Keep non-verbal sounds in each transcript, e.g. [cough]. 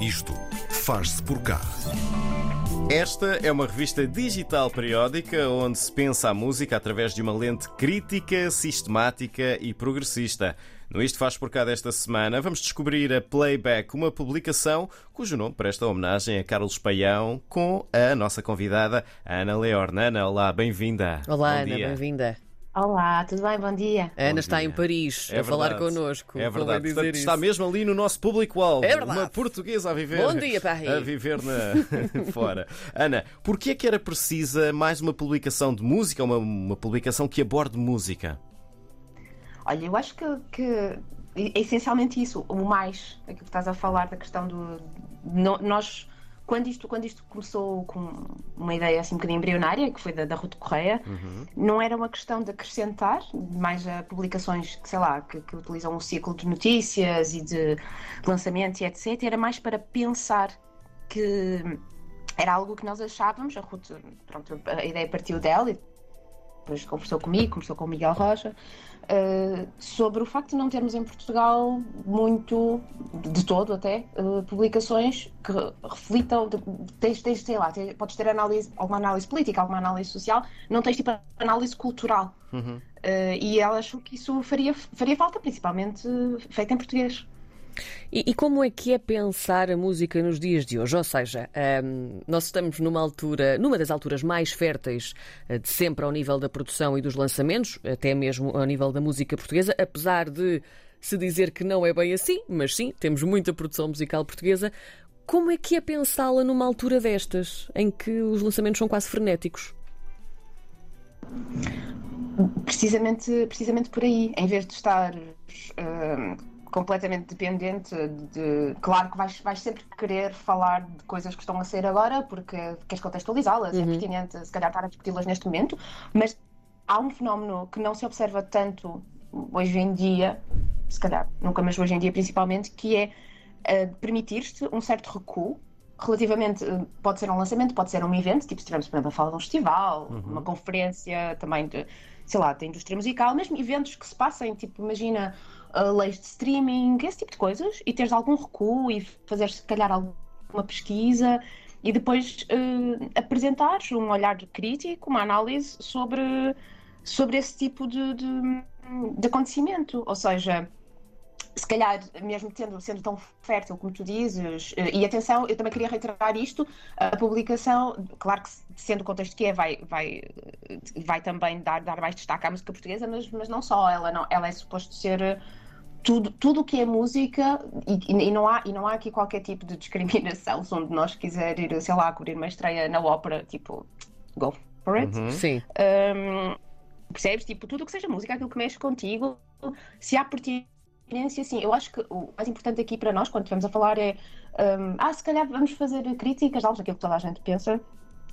Isto faz-se por cá. Esta é uma revista digital periódica onde se pensa a música através de uma lente crítica, sistemática e progressista. No Isto Faz Por Cá desta semana, vamos descobrir a Playback, uma publicação cujo nome presta homenagem a Carlos Paião, com a nossa convidada Ana Leorna. Ana, olá, bem-vinda. Olá, Bom Ana, bem-vinda. Olá, tudo bem? Bom dia. A Ana Bom está dia. em Paris É a falar verdade. connosco. É convém verdade. dizer Portanto, isso. está mesmo ali no nosso público-alvo. É verdade. Uma portuguesa a viver. Bom dia, Paris. A viver na... [laughs] fora. Ana, porquê é que era precisa mais uma publicação de música, uma, uma publicação que aborde música? Olha, eu acho que, que é essencialmente isso, o mais, aquilo que estás a falar da questão do. no- nós, quando isto, quando isto começou com uma ideia assim um bocadinho embrionária, que foi da, da Ruth Correia, não era uma questão de acrescentar mais a publicações que, sei lá, que, que utilizam um ciclo de notícias e de lançamento e etc. Era mais para pensar que era algo que nós achávamos, a Ruth, pronto, a ideia partiu dela e depois conversou comigo, conversou com o Miguel Rocha, eh, sobre o facto de não termos em Portugal muito, de todo até, eh, publicações que reflitam, de- tens, tens, sei lá, tens- podes ter análise, alguma análise política, alguma análise social, não tens tipo análise cultural. Eh, e ela achou que isso faria, faria falta, principalmente feita em português. E, e como é que é pensar a música nos dias de hoje? Ou seja, ahm, nós estamos numa altura, numa das alturas mais férteis eh, de sempre ao nível da produção e dos lançamentos, até mesmo ao nível da música portuguesa, apesar de se dizer que não é bem assim, mas sim, temos muita produção musical portuguesa. Como é que é pensá-la numa altura destas, em que os lançamentos são quase frenéticos? precisamente, precisamente por aí, em vez de estar hum, completamente dependente de. Claro que vais, vais sempre querer falar de coisas que estão a ser agora, porque queres contextualizá-las, é pertinente se calhar estar a discuti-las neste momento, mas há um fenómeno que não se observa tanto hoje em dia, se calhar nunca, mas hoje em dia principalmente, que é uh, permitir-te um certo recuo relativamente, uh, pode ser um lançamento, pode ser um evento, tipo se estivermos, por exemplo, a falar de um festival, uma conferência também de, sei lá, da indústria musical, mesmo eventos que se passem, tipo, imagina leis de streaming, esse tipo de coisas, e teres algum recuo e fazer se calhar alguma pesquisa e depois uh, apresentares um olhar crítico, uma análise sobre, sobre esse tipo de, de, de acontecimento, ou seja, se calhar, mesmo tendo, sendo tão fértil como tu dizes, eh, e atenção, eu também queria reiterar isto, a publicação, claro que sendo o contexto que é, vai, vai, vai também dar, dar mais destaque à música portuguesa, mas, mas não só, ela, não, ela é suposto ser tudo, tudo o que é música e, e não há, e não há aqui qualquer tipo de discriminação, se um de nós quiser ir, sei lá, cobrir uma estreia na ópera, tipo, go for it. Sim. Hum, percebes? Tipo, tudo o que seja música, aquilo que mexe contigo, se há pertinência, sim. Eu acho que o mais importante aqui para nós, quando estivermos a falar, é hum, ah, se calhar vamos fazer críticas de álbuns, aquilo que toda a gente pensa.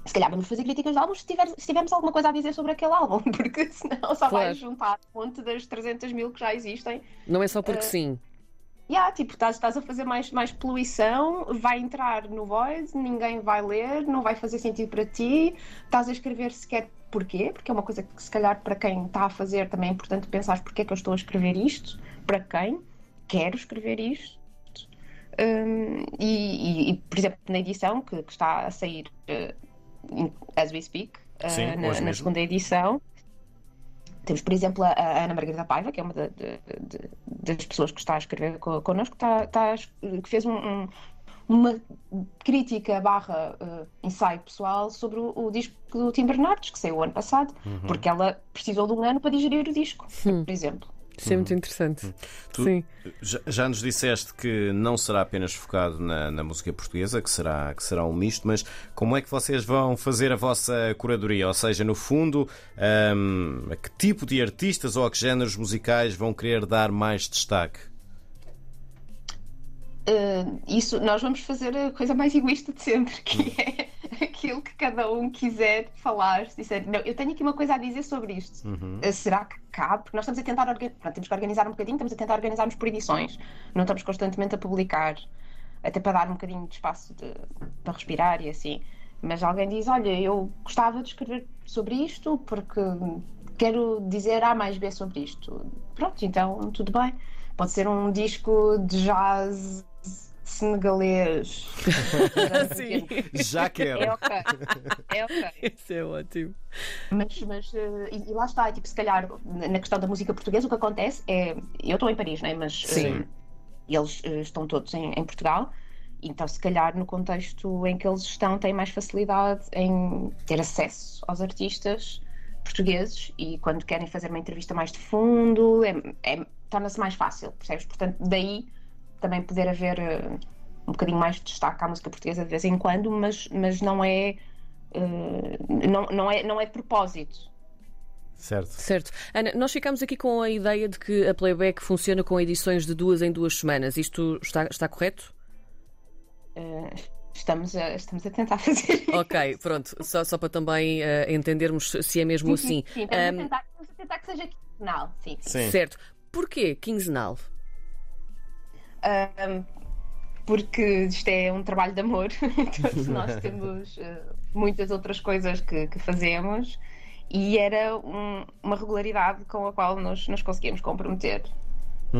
Se calhar vamos fazer críticas de álbuns se, tiver, se tivermos alguma coisa a dizer sobre aquele álbum, [laughs] porque senão só Claro. vais juntar a fonte das 300 mil que já existem Não é só porque Eh, sim. Yeah, tipo, estás, estás a fazer mais, mais poluição, vai entrar no Void, ninguém vai ler, não vai fazer sentido para ti, estás a escrever sequer porquê, porque é uma coisa que se calhar para quem está a fazer também é importante pensar porque é que eu estou a escrever isto, para quem quero escrever isto. Hum, e, e- por exemplo, na edição que, que está a sair in- as we speak, eh, Sim, na, na segunda edição, temos, por exemplo, a, a Ana Margarida Paiva, que é uma da- de- de- das pessoas que está a escrever co- connosco, está, está a es- que fez um- um- uma crítica barra eh, ensaio pessoal sobre o, o disco do Tim Bernardes, que saiu o ano passado, Uhum. porque ela precisou de um ano para digerir o disco, por exemplo. Isso é muito interessante. Tu Sim. já, já nos disseste que não será apenas focado na, na música portuguesa, que será, que será um misto, mas como é que vocês vão fazer a vossa curadoria? Ou seja, no fundo, hum, a que tipo de artistas ou a que géneros musicais vão querer dar mais destaque? Eh, isso nós vamos fazer a coisa mais egoísta de sempre, que é [laughs] aquilo que cada um quiser falar. Se disser, não, eu tenho aqui uma coisa a dizer sobre isto. Eh, será que cabe? Porque nós estamos a tentar pronto, temos que organizar um bocadinho, estamos a tentar organizarmos por edições. Não estamos constantemente a publicar, até para dar um bocadinho de espaço de- para respirar e assim. Mas alguém diz, olha, eu gostava de escrever sobre isto porque quero dizer A mais B sobre isto. Pronto, então tudo bem. Pode ser um disco de jazz senegalês. [laughs] Sim. Já quero. É ok. É ok. Isso é ótimo. Mas, mas eh, e, lá está, tipo, se calhar na questão da música portuguesa, o que acontece é. Eu estou em Paris, né? mas Sim. eh, eles eh, estão todos em, em Portugal, então se calhar no contexto em que eles estão, têm mais facilidade em ter acesso aos artistas portugueses e quando querem fazer uma entrevista mais de fundo, é, é- torna-se mais fácil, percebes? Portanto, daí também poder haver eh, um bocadinho mais de destaque à música portuguesa de vez em quando, mas, mas não é. eh, não, não, é, não é de propósito. Certo. Certo. Ana, nós ficamos aqui com a ideia de que a Playback funciona com edições de duas em duas semanas. Isto está, está correto? Eh, estamos, a, estamos a tentar fazer [laughs] isso. Ok, pronto. Só, só para também eh, entendermos se é mesmo assim. Sim, estamos, a Ahm, tentar, estamos a tentar que seja quinzenal. Sim, sim. Sim. Certo. Porquê quinzenal? Ahm, porque isto é um trabalho de amor. [laughs] Todos nós [laughs] temos eh, muitas outras coisas que, que fazemos e era um- uma regularidade com a qual nos, nos conseguimos comprometer.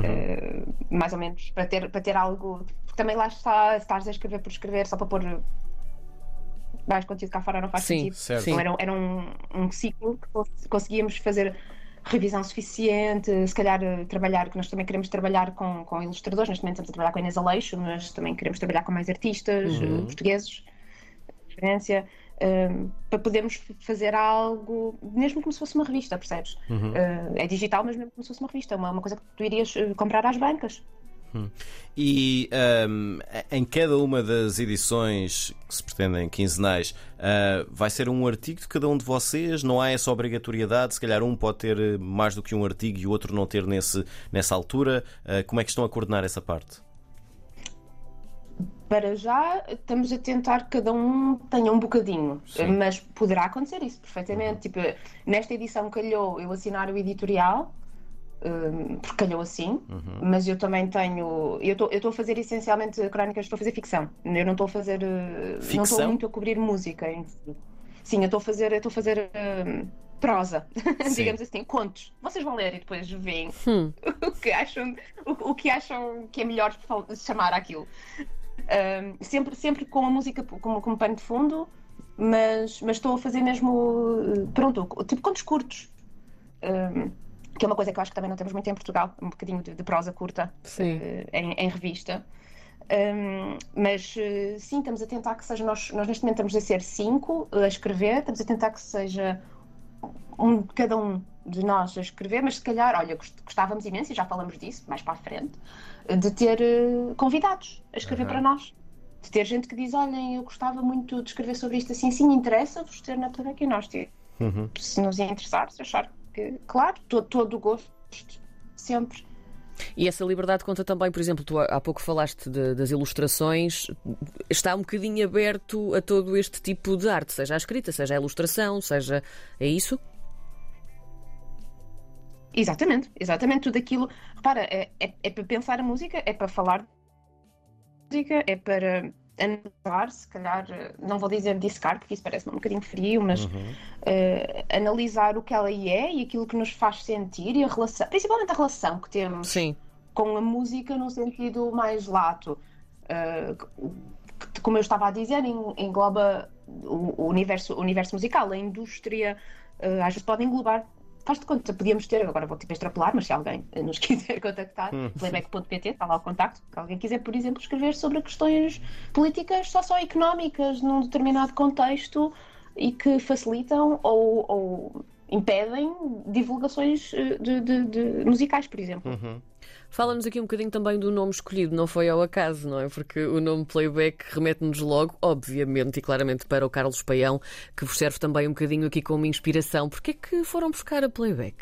Eh, mais ou menos para ter, para ter algo. Porque também lá está, se estás a escrever por escrever só para pôr mais conteúdo cá fora não faz Sim, sentido. certo. sim. Então era, era um, um ciclo que cons- conseguíamos fazer revisão suficiente, se calhar eh, trabalhar, que nós também queremos trabalhar com, com ilustradores, neste momento estamos a trabalhar com a Inês Aleixo, mas também queremos trabalhar com mais artistas Uhum. eh, portugueses, referência, eh, para podermos fazer algo, mesmo como se fosse uma revista, percebes? Uhum. Eh, é digital, mas mesmo como se fosse uma revista, uma, uma coisa que tu irias comprar às bancas. E ahm, em cada uma das edições que se pretendem quinzenais, ah, vai ser um artigo de cada um de vocês? Não há essa obrigatoriedade? Se calhar um pode ter eh, mais do que um artigo e o outro não ter nesse, nessa altura. Ah, como é que estão a coordenar essa parte? Para já, estamos a tentar que cada um tenha um bocadinho, Sim. mas poderá acontecer isso perfeitamente. Tipo, nesta edição calhou eu assinar o editorial, hum, porque calhou assim, mas eu também tenho. Eu estou a fazer essencialmente crónicas, estou a fazer ficção. Eu não estou a fazer. eh, Não Ficção? estou muito a cobrir música. Sim, eu estou a fazer, estou a fazer hum, prosa, [laughs] digamos assim, contos. Vocês vão ler e depois veem Hum. [laughs] o que acham, o, o que acham que é melhor chamar aquilo. Um, sempre, sempre com a música como, como pano de fundo, mas, mas estou a fazer mesmo, uh, pronto, tipo contos curtos. Um, que é uma coisa que eu acho que também não temos muito em Portugal, um bocadinho de, de prosa curta Sim. uh, em, em revista. Um, mas uh, sim, estamos a tentar que seja. Nós, nós neste momento estamos a ser cinco a escrever, estamos a tentar que seja um, cada um de nós a escrever, mas se calhar, olha, gost- gostávamos imenso, e já falamos disso mais para a frente, de ter eh, convidados a escrever Aham. para nós. De ter gente que diz, olhem, eu gostava muito de escrever sobre isto assim, sim, interessa-vos ter na Playback e nós, tipo, Uhum. se nos interessar, se achar que, claro, todo, todo o gosto, sempre. E essa liberdade conta também, por exemplo, tu há há pouco falaste de- das ilustrações, está um bocadinho aberto a todo este tipo de arte, seja a escrita, seja a ilustração, seja. É isso? Exatamente, exatamente tudo aquilo. Repara, é, é, é para pensar a música, é para falar de música, é para analisar, se calhar, não vou dizer discar, porque isso parece um bocadinho frio, mas eh, analisar o que ela é e aquilo que nos faz sentir e a relação, principalmente a relação que temos Sim. com a música num sentido mais lato. Uh, que, como eu estava a dizer, en- engloba o, o universo, o universo musical, a indústria, uh, às vezes pode englobar. Faz de conta, podíamos ter, agora vou tipo extrapolar, mas se alguém nos [laughs] quiser contactar, playback.pt, está lá o contacto. Se alguém quiser, por exemplo, escrever sobre questões políticas socioeconómicas num determinado contexto e que facilitam ou, ou impedem divulgações eh, de, de- de musicais, por exemplo. Uhum. Fala-nos aqui um bocadinho também do nome escolhido, não foi ao acaso, não é? Porque o nome Playback remete-nos logo, obviamente e claramente, para o Carlos Paião, que vos serve também um bocadinho aqui como inspiração. Porquê é que foram buscar a Playback?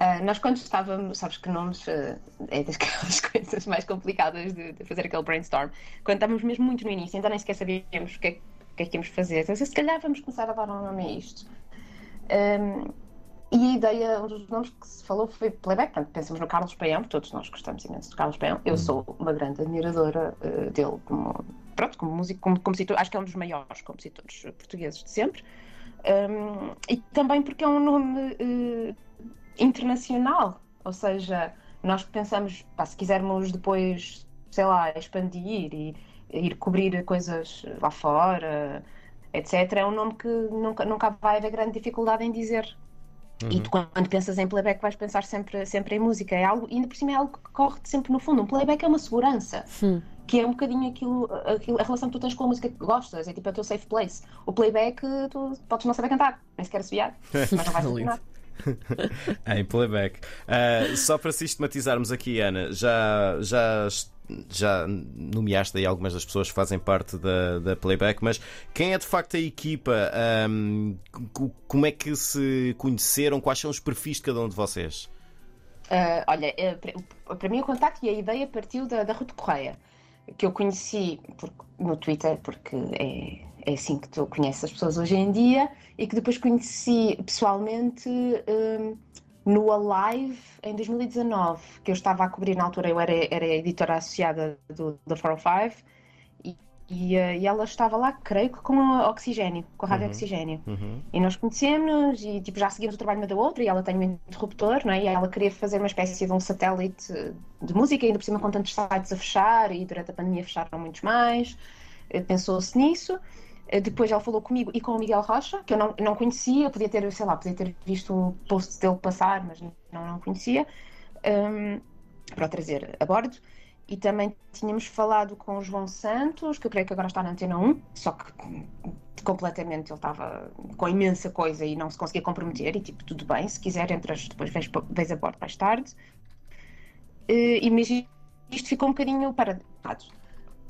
Ah, nós quando estávamos, sabes que nomes ah, é daquelas [laughs] coisas mais complicadas de, de fazer aquele brainstorm. Quando estávamos mesmo muito no início, ainda nem sequer sabíamos o que é, o que, é que íamos fazer. Então, se calhar vamos começar a dar um nome a isto. Ahm, e a ideia, um dos nomes que se falou foi playback. Portanto, pensamos no Carlos Paião, porque todos nós gostamos imenso de Carlos Paião. Eu sou uma grande admiradora ah, dele como, pronto, como músico, como compositor. Acho que é um dos maiores compositores portugueses de sempre. Ahm, e também porque é um nome eh, internacional, ou seja, nós pensamos, pá, se quisermos depois sei lá, expandir e ir cobrir coisas lá fora, etc., é um nome que nunca, nunca vai haver grande dificuldade em dizer. Uhum. E tu, quando pensas em playback, vais pensar sempre, sempre em música. É algo, e ainda por cima é algo que corre sempre no fundo. Um playback é uma segurança. Sim. Que é um bocadinho aquilo, aquilo, a relação que tu tens com a música que gostas, é tipo é o teu safe place. O playback, tu podes não saber cantar, nem sequer assobiar, [laughs] mas não vais funcionar. [laughs] em playback. Uh, só para sistematizarmos aqui, Ana, já, já já nomeaste aí algumas das pessoas que fazem parte da, da Playback, mas quem é de facto a equipa? Um, como é que se conheceram? Quais são os perfis de cada um de vocês? Uh, olha, eh, para mim o contacto e a ideia partiu da, da Ruth Correia, que eu conheci por, no Twitter, porque é, é assim que tu conheces as pessoas hoje em dia, e que depois conheci pessoalmente. No Alive em 2019, que eu estava a cobrir na altura, eu era, era editora associada do, da 405 e, e, e, ela estava lá, creio que com a Oxigênio, com a Rádio uhum. Oxigênio. Uhum. E nós conhecemos e tipo, já seguimos o trabalho uma da outra e ela tem um interruptor, não é? e ela queria fazer uma espécie de um satélite de música, ainda por cima com tantos sites a fechar e durante a pandemia fecharam muitos mais. Eh, pensou-se nisso. Eh, depois ela falou comigo e com o Miguel Rocha, que eu não, não conhecia, podia ter, sei lá, podia ter visto o post dele passar, mas não, não conhecia, um, para o trazer a bordo. E também tínhamos falado com o João Santos, que eu creio que agora está na Antena 1, só que completamente ele estava com imensa coisa e não se conseguia comprometer. E tipo, tudo bem, se quiser, entras depois, vês, vês a bordo mais tarde. Uh, e mas isto ficou um bocadinho parado.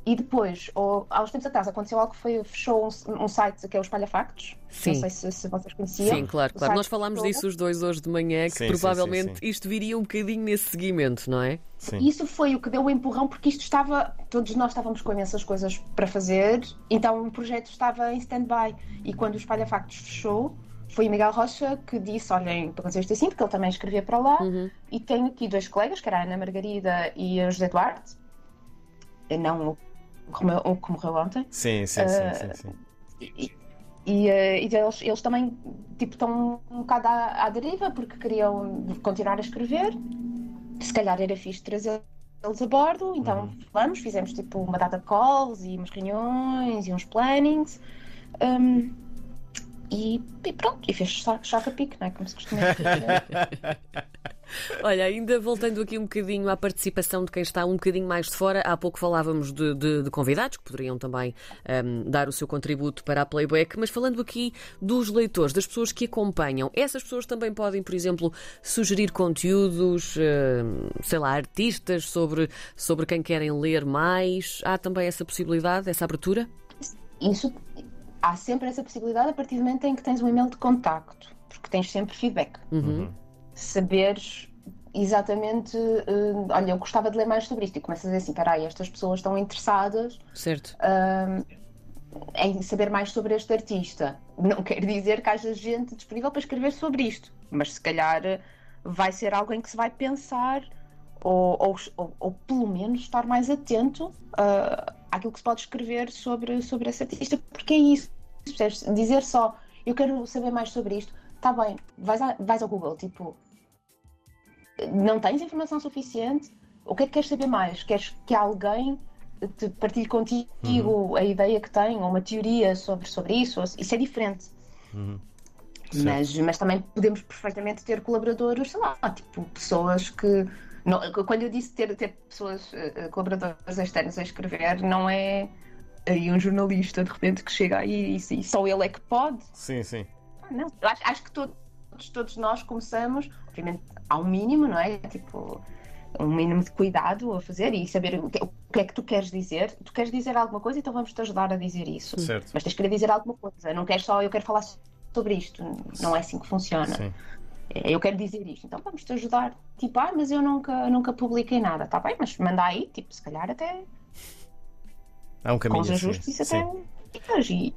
E depois, ou, há uns tempos atrás, aconteceu algo que foi, fechou um, um site que é o Espalha Factos. Sim. Não sei se, se vocês conheciam. Sim, claro, claro. Nós falámos disso os dois hoje de manhã, que sim, provavelmente sim, sim, isto viria um bocadinho nesse seguimento, não é? Sim. Isso foi o que deu o empurrão, porque isto estava. Todos nós estávamos com imensas coisas para fazer, então o projeto estava em stand-by. E quando o Espalha Factos fechou, foi o Miguel Rocha que disse: Olhem, para fazer isto assim, porque ele também escrevia para lá. Uhum. E tenho aqui dois colegas, que era a Ana Margarida e a José Duarte. Não que morreu ontem. Sim, sim, uh, sim, sim, sim. E, e, uh, e eles, eles, também tipo, estão um bocado à, à, deriva porque queriam continuar a escrever. Se calhar era fixe trazer eles a bordo, então uhum. vamos, fizemos tipo uma data de calls e umas reuniões e uns plannings. Um, e, e, pronto, e fez choca pique, não é? Como se costuma dizer. [laughs] Olha, ainda voltando aqui um bocadinho à participação de quem está um bocadinho mais de fora, há pouco falávamos de, de, de convidados que poderiam também um, dar o seu contributo para a Playback, mas falando aqui dos leitores, das pessoas que acompanham, essas pessoas também podem, por exemplo, sugerir conteúdos, hum, sei lá, artistas sobre, sobre quem querem ler mais. Há também essa possibilidade, essa abertura? Isso, há sempre essa possibilidade a partir do momento em que tens um e-mail de contacto, porque tens sempre feedback. Uhum saberes exatamente, uh, olha, eu gostava de ler mais sobre isto e começas a dizer assim, peraí, estas pessoas estão interessadas certo. Uh, em saber mais sobre este artista. Não quer dizer que haja gente disponível para escrever sobre isto, mas se calhar vai ser algo em que se vai pensar ou, ou, ou, ou pelo menos estar mais atento uh, àquilo que se pode escrever sobre, sobre esse artista, porque é isso. Dizer só, eu quero saber mais sobre isto, está bem, vais, a, vais ao Google, tipo, não tens informação suficiente, o que é que queres saber mais? Queres que alguém te partilhe contigo uhum. a ideia que tem, ou uma teoria sobre, sobre isso? Isso é diferente. Uhum. Mas, mas também podemos perfeitamente ter colaboradores, sei lá, tipo, pessoas que. Não, quando eu disse ter, ter pessoas, uh, colaboradores externos a escrever, não é aí um jornalista de repente que chega aí e, e só ele é que pode. Sim, sim. Não, acho, acho que todos, todos nós começamos, um mínimo, não é? Tipo, um mínimo de cuidado a fazer e saber o que, o que, é que tu queres dizer. Tu queres dizer alguma coisa, então vamos te ajudar a dizer isso. Certo. Mas tens que dizer alguma coisa. Não queres só eu quero falar sobre isto. Não é assim que funciona. Sim. É, eu quero dizer isto, então vamos te ajudar. Tipo, ah, mas eu nunca, nunca publiquei nada. Tá bem, mas manda aí, tipo, se calhar até. Há um caminho. Com os ajustes, até. E,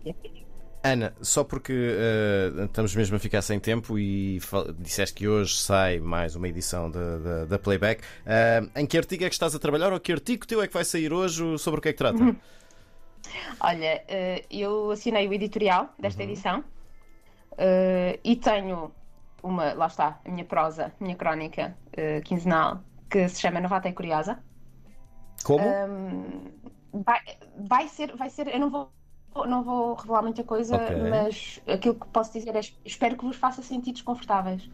Ana, só porque uh, estamos mesmo a ficar sem tempo e disseste que hoje sai mais uma edição da, Playback, uh, em que artigo é que estás a trabalhar ou que artigo teu é que vai sair hoje? Sobre o que é que trata? Uhum. [laughs] Olha, uh, eu assinei o editorial desta uhum. edição e tenho uma, lá está, a minha prosa, a minha crónica quinzenal, que se chama Novata e Curiosa. Como? Um, vai, vai, ser, vai ser. Eu não vou. Não vou revelar muita coisa, Ok. mas aquilo que posso dizer é espero que vos faça sentir desconfortáveis.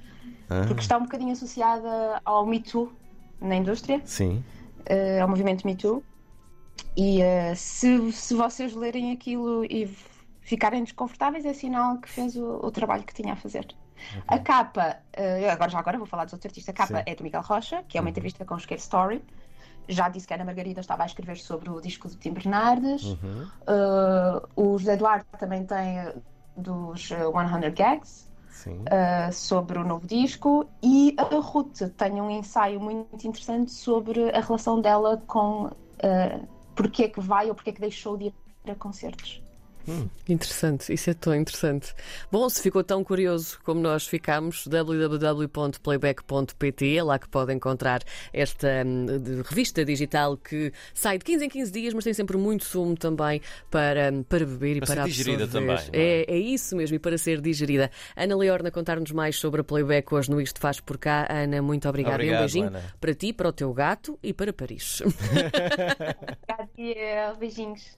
Ah, Porque está um bocadinho associada ao Me Too na indústria, sim. eh, ao movimento Me Too. E eh, se, se vocês lerem aquilo e ficarem desconfortáveis, é sinal que fez o, o trabalho que tinha a fazer. A capa, eh, agora já agora vou falar dos outros artistas. A capa Sim. Uhum. é do Miguel Rocha, que é uma entrevista com o Esquerdo Story. Já disse que a Ana Margarida estava a escrever sobre o disco do Tim Bernardes. Uhum. Eh, o José Eduardo também tem eh, dos eh, 100 Gags Sim. uh, sobre o novo disco e a Ruth tem um ensaio muito interessante sobre a relação dela com uh, porque é que vai ou porque é que deixou de ir a concertos. Interessante, isso é tão interessante. Bom, se ficou tão curioso como nós ficamos, www.playback.pt, é lá que pode encontrar esta hum, de- revista digital que sai de 15 em 15 dias, mas tem sempre muito sumo também para, hum, para beber e Para para, ser digerida absorver. também, não é? é, é isso mesmo, e para ser digerida. Ana Leorna contar-nos mais sobre a Playback hoje no Isto Faz Por Cá. Ana, muito obrigada. e um Obrigado, beijinho Ana. para ti, para o teu gato e para Paris. [laughs] Obrigada beijinhos.